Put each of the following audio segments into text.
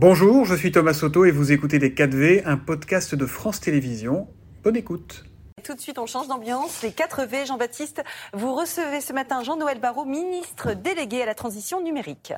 Bonjour, je suis Thomas Soto et vous écoutez Les 4V, un podcast de France Télévisions. Bonne écoute. Tout de suite, on change d'ambiance. Les 4V, Jean-Baptiste, vous recevez ce matin Jean-Noël Barrot, ministre délégué à la transition numérique.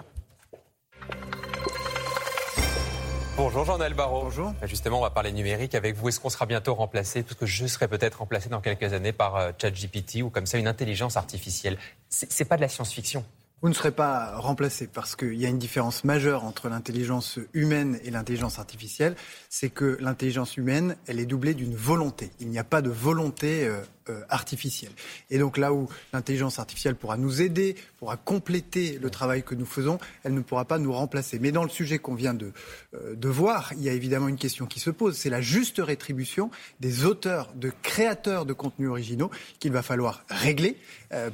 Bonjour Jean-Noël Barrot. Bonjour. Bah, justement, on va parler numérique avec vous. Est-ce qu'on sera bientôt remplacé, parce que je serai peut-être remplacé dans quelques années par euh, ChatGPT ou comme ça une intelligence artificielle C'est pas de la science-fiction. Vous ne serez pas remplacé parce qu'il y a une différence majeure entre l'intelligence humaine et l'intelligence artificielle. C'est que l'intelligence humaine, elle est doublée d'une volonté. Il n'y a pas de volonté euh, euh, artificielle. Et donc là où l'intelligence artificielle pourra nous aider, pourra compléter le travail que nous faisons, elle ne pourra pas nous remplacer. Mais dans le sujet qu'on vient de, euh, de voir, il y a évidemment une question qui se pose. C'est la juste rétribution des auteurs, de créateurs de contenus originaux qu'il va falloir régler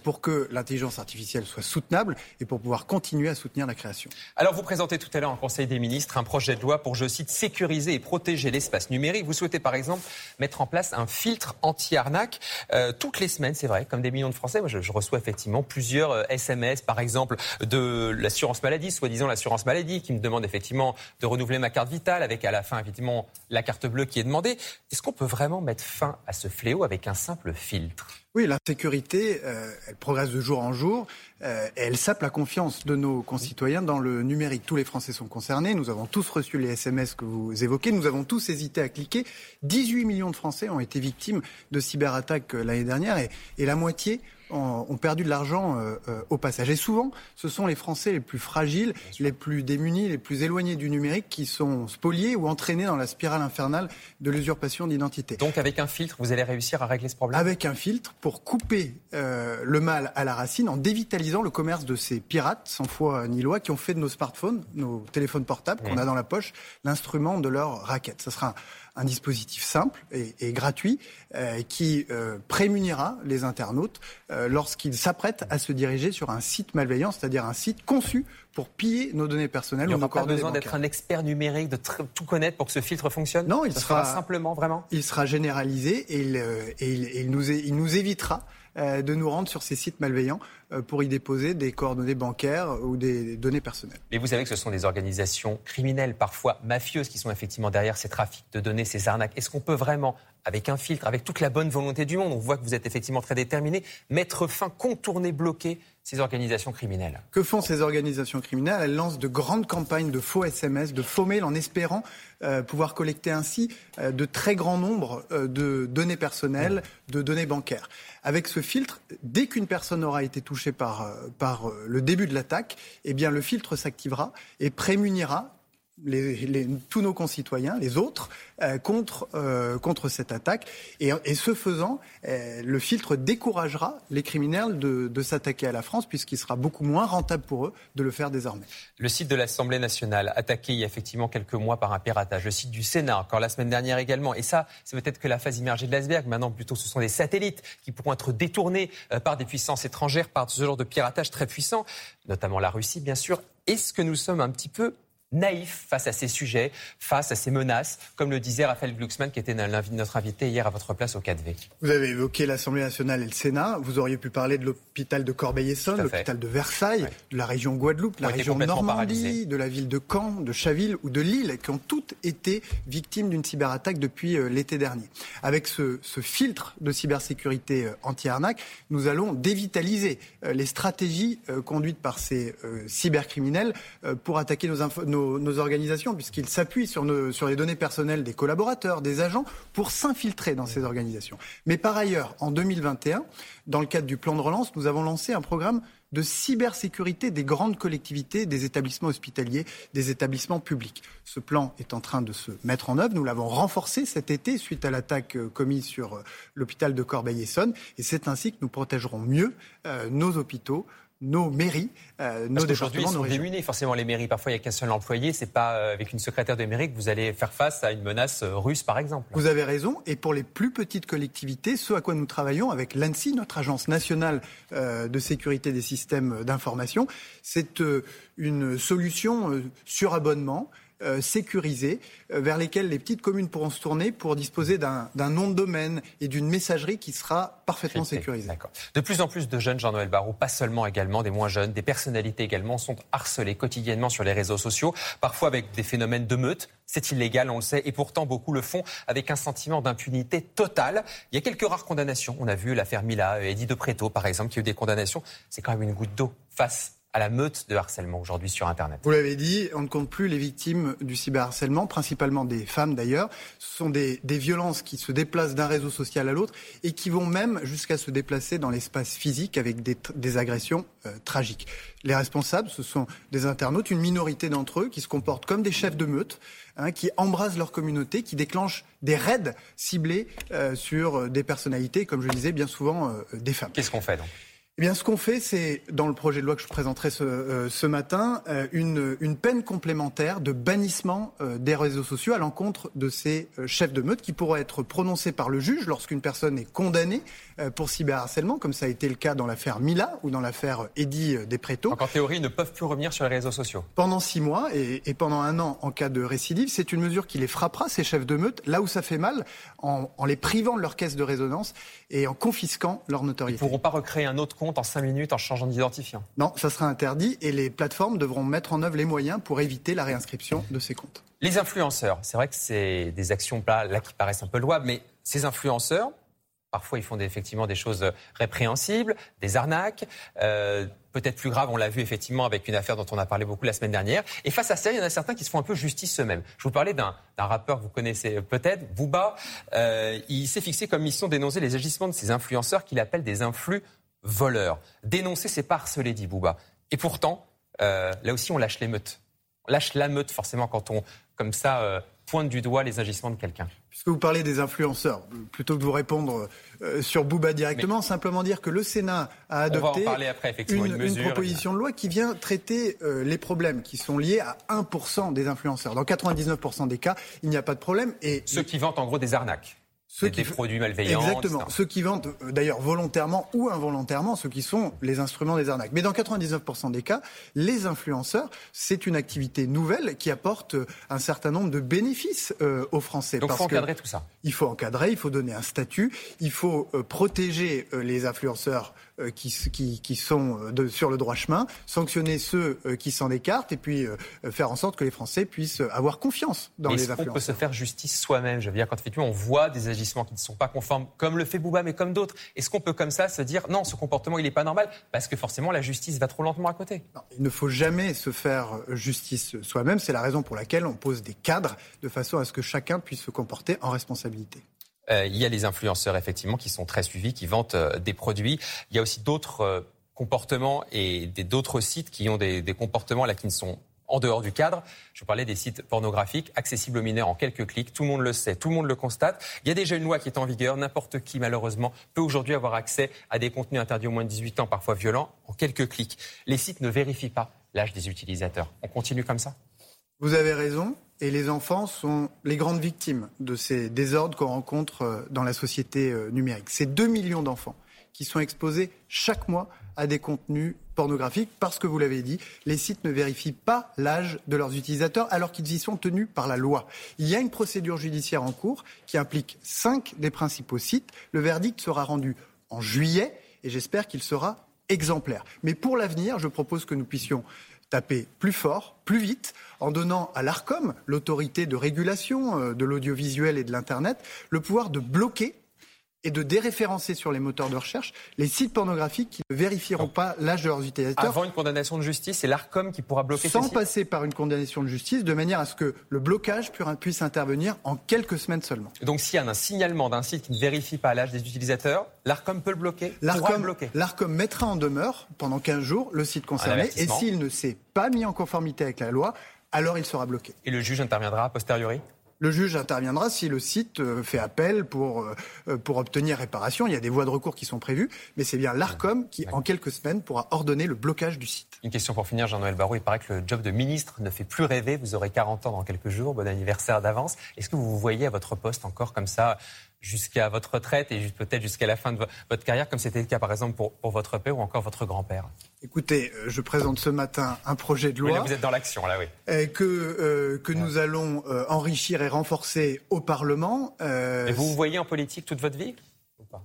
pour que l'intelligence artificielle soit soutenable et pour pouvoir continuer à soutenir la création. Alors vous présentez tout à l'heure en Conseil des ministres un projet de loi pour, je cite, sécuriser et protéger l'espace numérique. Vous souhaitez par exemple mettre en place un filtre anti-arnaque. Euh, toutes les semaines, c'est vrai, comme des millions de Français, moi je, reçois effectivement plusieurs SMS, euh, par exemple, de l'assurance maladie, soi-disant l'assurance maladie, qui me demande effectivement de renouveler ma carte vitale avec à la fin effectivement la carte bleue qui est demandée. Est-ce qu'on peut vraiment mettre fin à ce fléau avec un simple filtre? Oui, l'insécurité, euh, elle progresse de jour en jour euh, elle sape la confiance de nos concitoyens dans le numérique. Tous les Français sont concernés. Nous avons tous reçu les SMS que vous évoquez. Nous avons tous hésité à cliquer. 18 millions de Français ont été victimes de cyberattaques euh, l'année dernière et, et la moitié ont, perdu de l'argent euh, euh, au passage. Et souvent, ce sont les Français les plus fragiles, les plus démunis, les plus éloignés du numérique qui sont spoliés ou entraînés dans la spirale infernale de l'usurpation d'identité. Donc avec un filtre, vous allez réussir à régler ce problème? Avec un filtre pour couper euh, le mal à la racine en dévitalisant le commerce de ces pirates sans foi ni loi qui ont fait de nos smartphones, nos téléphones portables qu'on a dans la poche, l'instrument de leur raquette. Ce sera un un dispositif simple et, gratuit euh, qui euh, prémunira les internautes euh, lorsqu'ils s'apprêtent à se diriger sur un site malveillant, c'est-à-dire un site conçu pour piller nos données personnelles. Il n'y aura pas besoin d'être un expert numérique, de tout connaître pour que ce filtre fonctionne Non, il sera, simplement, vraiment Il sera généralisé et il, et il, nous, il nous évitera de nous rendre sur ces sites malveillants pour y déposer des coordonnées bancaires ou des données personnelles. Mais vous savez que ce sont des organisations criminelles, parfois mafieuses, qui sont effectivement derrière ces trafics de données, ces arnaques. Est-ce qu'on peut vraiment, avec un filtre, avec toute la bonne volonté du monde, on voit que vous êtes effectivement très déterminé, mettre fin, contourner, bloquer ces organisations criminelles. Que font ces organisations criminelles? Elles lancent de grandes campagnes de faux SMS, de faux mails en espérant euh, pouvoir collecter ainsi euh, de très grands nombres euh, de données personnelles, de données bancaires. Avec ce filtre, dès qu'une personne aura été touchée par, par le début de l'attaque, eh le filtre s'activera et prémunira les, tous nos concitoyens, les autres, euh, contre, euh, contre cette attaque. Et, et ce faisant, euh, le filtre découragera les criminels de, de s'attaquer à la France, puisqu'il sera beaucoup moins rentable pour eux de le faire désormais. Le site de l'Assemblée nationale, attaqué il y a effectivement quelques mois par un piratage. Le site du Sénat, encore la semaine dernière également. Et ça, c'est peut-être que la phase immergée de l'iceberg. Maintenant, plutôt, ce sont des satellites qui pourront être détournés par des puissances étrangères, par ce genre de piratage très puissant, notamment la Russie, bien sûr. Est-ce que nous sommes un petit peu naïf face à ces sujets, face à ces menaces, comme le disait Raphaël Glucksmann, qui était notre invité hier à votre place au 4V. Vous avez évoqué l'Assemblée nationale et le Sénat. Vous auriez pu parler de l'hôpital de Corbeil-Essonne, l'hôpital de Versailles, de la région Guadeloupe, la région Normandie, de la ville de Caen, de Chaville ou de Lille, qui ont toutes été victimes d'une cyberattaque depuis euh, l'été dernier. Avec ce, filtre de cybersécurité euh, anti-arnaque, nous allons dévitaliser euh, les stratégies conduites par ces cybercriminels pour attaquer nos, nos organisations, puisqu'ils s'appuient sur, sur les données personnelles des collaborateurs, des agents, pour s'infiltrer dans ces organisations. Mais par ailleurs, en 2021, dans le cadre du plan de relance, nous avons lancé un programme de cybersécurité des grandes collectivités, des établissements hospitaliers, des établissements publics. Ce plan est en train de se mettre en œuvre. Nous l'avons renforcé cet été suite à l'attaque euh, commise sur euh, l'hôpital de Corbeil-Essonne. Et c'est ainsi que nous protégerons mieux euh, nos hôpitaux, nos mairies, euh, nos Parce ils sont démunis, forcément, les mairies. Parfois, il n'y a qu'un seul employé. C'est pas euh, avec une secrétaire de mairie que vous allez faire face à une menace euh, russe, par exemple. Vous avez raison. Et pour les plus petites collectivités, ce à quoi nous travaillons avec l'ANSI, notre agence nationale de sécurité des systèmes d'information, c'est une solution sur abonnement euh, sécurisés euh, vers lesquels les petites communes pourront se tourner pour disposer d'un nom de domaine et d'une messagerie qui sera parfaitement sécurisée. De plus en plus de jeunes, Jean-Noël Barrot, pas seulement également des moins jeunes, des personnalités également sont harcelées quotidiennement sur les réseaux sociaux, parfois avec des phénomènes de meute. C'est illégal, on le sait, et pourtant beaucoup le font avec un sentiment d'impunité totale. Il y a quelques rares condamnations. On a vu l'affaire Mila, Eddie de Préto, par exemple, qui a eu des condamnations. C'est quand même une goutte d'eau face à la meute de harcèlement aujourd'hui sur Internet. Vous l'avez dit, on ne compte plus les victimes du cyberharcèlement, principalement des femmes d'ailleurs. Ce sont des, violences qui se déplacent d'un réseau social à l'autre et qui vont même jusqu'à se déplacer dans l'espace physique avec des, agressions euh, tragiques. Les responsables, ce sont des internautes, une minorité d'entre eux qui se comportent comme des chefs de meute, hein, qui embrasent leur communauté, qui déclenchent des raids ciblés euh, sur des personnalités, comme je le disais, bien souvent euh, des femmes. Qu'est-ce qu'on fait donc? Eh bien, ce qu'on fait, c'est, dans le projet de loi que je présenterai ce, euh, ce matin, euh, une, une, peine complémentaire de bannissement euh, des réseaux sociaux à l'encontre de ces chefs de meute qui pourraient être prononcés par le juge lorsqu'une personne est condamnée pour cyberharcèlement, comme ça a été le cas dans l'affaire Mila ou dans l'affaire Eddie Despréto. Donc, en théorie, ils ne peuvent plus revenir sur les réseaux sociaux. Pendant six mois et, et pendant un an en cas de récidive, c'est une mesure qui les frappera, ces chefs de meute, là où ça fait mal, en, en les privant de leur caisse de résonance et en confisquant leur notoriété. Ils ne pourront pas recréer un autre compte en 5 minutes en changeant d'identifiant. Non, ça sera interdit et les plateformes devront mettre en œuvre les moyens pour éviter la réinscription de ces comptes. Les influenceurs, c'est vrai que c'est des actions là, qui paraissent un peu louables, mais ces influenceurs, Parfois, ils font effectivement des choses répréhensibles, des arnaques. Euh, peut-être plus grave, on l'a vu effectivement avec une affaire dont on a parlé beaucoup la semaine dernière. Et face à ça, il y en a certains qui se font un peu justice eux-mêmes. Je vous parlais d'un rappeur que vous connaissez peut-être, Booba. Euh, il s'est fixé comme mission d'énoncer les agissements de ces influenceurs qu'il appelle des influx voleurs. Dénoncer, c'est pas harceler, dit Booba. Et pourtant, euh, là aussi, on lâche les meutes. On lâche la meute forcément quand on, comme ça, pointe du doigt les agissements de quelqu'un. Puisque vous parlez des influenceurs, plutôt que de vous répondre euh, sur Bouba directement, simplement dire que le Sénat a adopté une, proposition de loi qui vient traiter euh, les problèmes qui sont liés à 1% des influenceurs. Dans 99% des cas, il n'y a pas de problème. Et Ceux qui vantent en gros des arnaques. Ceux des produits malveillants. Exactement. Ceux qui vendent, euh, d'ailleurs volontairement ou involontairement, ceux qui sont les instruments des arnaques. Mais dans 99% des cas, les influenceurs, c'est une activité nouvelle qui apporte euh, un certain nombre de bénéfices euh, aux Français. Donc il faut encadrer tout ça. Il faut encadrer, il faut donner un statut, il faut protéger les influenceurs qui, qui, qui, sont de, sur le droit chemin, sanctionner ceux qui s'en écartent et puis faire en sorte que les Français puissent avoir confiance dans les influenceurs. On peut se faire justice soi-même. Je veux dire, quand effectivement on voit des agissements qui ne sont pas conformes, comme le fait Bouba, mais comme d'autres, est-ce qu'on peut comme ça se dire non, ce comportement il n'est pas normal parce que forcément la justice va trop lentement à côté? Il ne faut jamais se faire justice soi-même. C'est la raison pour laquelle on pose des cadres de façon à ce que chacun puisse se comporter en responsabilité. Euh, il y a les influenceurs, effectivement, qui sont très suivis, qui vantent euh, des produits. Il y a aussi d'autres euh, comportements et d'autres sites qui ont des, comportements là qui ne sont en dehors du cadre. Je parlais des sites pornographiques accessibles aux mineurs en quelques clics. Tout le monde le sait, tout le monde le constate. Il y a déjà une loi qui est en vigueur. N'importe qui, malheureusement, peut aujourd'hui avoir accès à des contenus interdits au moins de 18 ans, parfois violents, en quelques clics. Les sites ne vérifient pas l'âge des utilisateurs. On continue comme ça Vous avez raison. Et les enfants sont les grandes victimes de ces désordres qu'on rencontre euh, dans la société euh, numérique. C'est 2 millions d'enfants qui sont exposés chaque mois à des contenus pornographiques parce que, vous l'avez dit, les sites ne vérifient pas l'âge de leurs utilisateurs alors qu'ils y sont tenus par la loi. Il y a une procédure judiciaire en cours qui implique cinq des principaux sites. Le verdict sera rendu en juillet et j'espère qu'il sera exemplaire. Mais pour l'avenir, je propose que nous puissions taper plus fort, plus vite, en donnant à l'ARCOM, l'autorité de régulation euh, de l'audiovisuel et de l'Internet, le pouvoir de bloquer et de déréférencer sur les moteurs de recherche les sites pornographiques qui ne vérifieront pas l'âge de leurs utilisateurs. Avant une condamnation de justice, c'est l'ARCOM qui pourra bloquer Sans passer par une condamnation de justice, de manière à ce que le blocage puisse intervenir en quelques semaines seulement. Donc s'il y a un signalement d'un site qui ne vérifie pas l'âge des utilisateurs, l'ARCOM peut le bloquer L'ARCOM mettra en demeure pendant 15 jours le site concerné et s'il ne s'est pas mis en conformité avec la loi, alors il sera bloqué. Et le juge interviendra a posteriori le juge interviendra si le site euh, fait appel pour, euh, euh, pour obtenir réparation. Il y a des voies de recours qui sont prévues, mais c'est bien l'ARCOM qui, en quelques semaines, pourra ordonner le blocage du site. Une question pour finir, Jean-Noël Barrot. Il paraît que le job de ministre ne fait plus rêver. Vous aurez 40 ans dans quelques jours. Bon anniversaire d'avance. Est-ce que vous vous voyez à votre poste encore comme ça jusqu'à votre retraite et peut-être jusqu'à la fin de votre carrière, comme c'était le cas par exemple pour, votre père ou encore votre grand-père Écoutez, euh, je présente ce matin un projet de loi. vous êtes dans l'action, là, oui. Euh, que, euh, que nous allons enrichir et renforcer au Parlement. Et vous vous voyez en politique toute votre vie ou pas?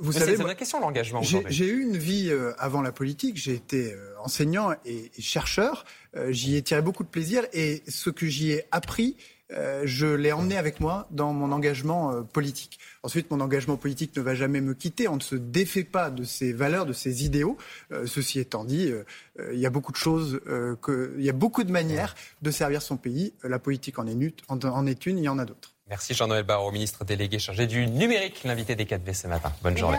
Vous savez, c'est une question l'engagement. J'ai eu une vie avant la politique. J'ai été enseignant et, et chercheur. j'y ai tiré beaucoup de plaisir et ce que j'y ai appris, euh, je l'ai emmené avec moi dans mon engagement euh, politique. Ensuite, mon engagement politique ne va jamais me quitter. On ne se défait pas de ses valeurs, de ses idéaux. Euh, ceci étant dit, il y a beaucoup de choses, il y a beaucoup de manières de servir son pays. La politique en est, une, il y en a d'autres. Merci Jean-Noël Barrot, ministre délégué chargé du numérique, l'invité des 4V ce matin. Bonne eh journée.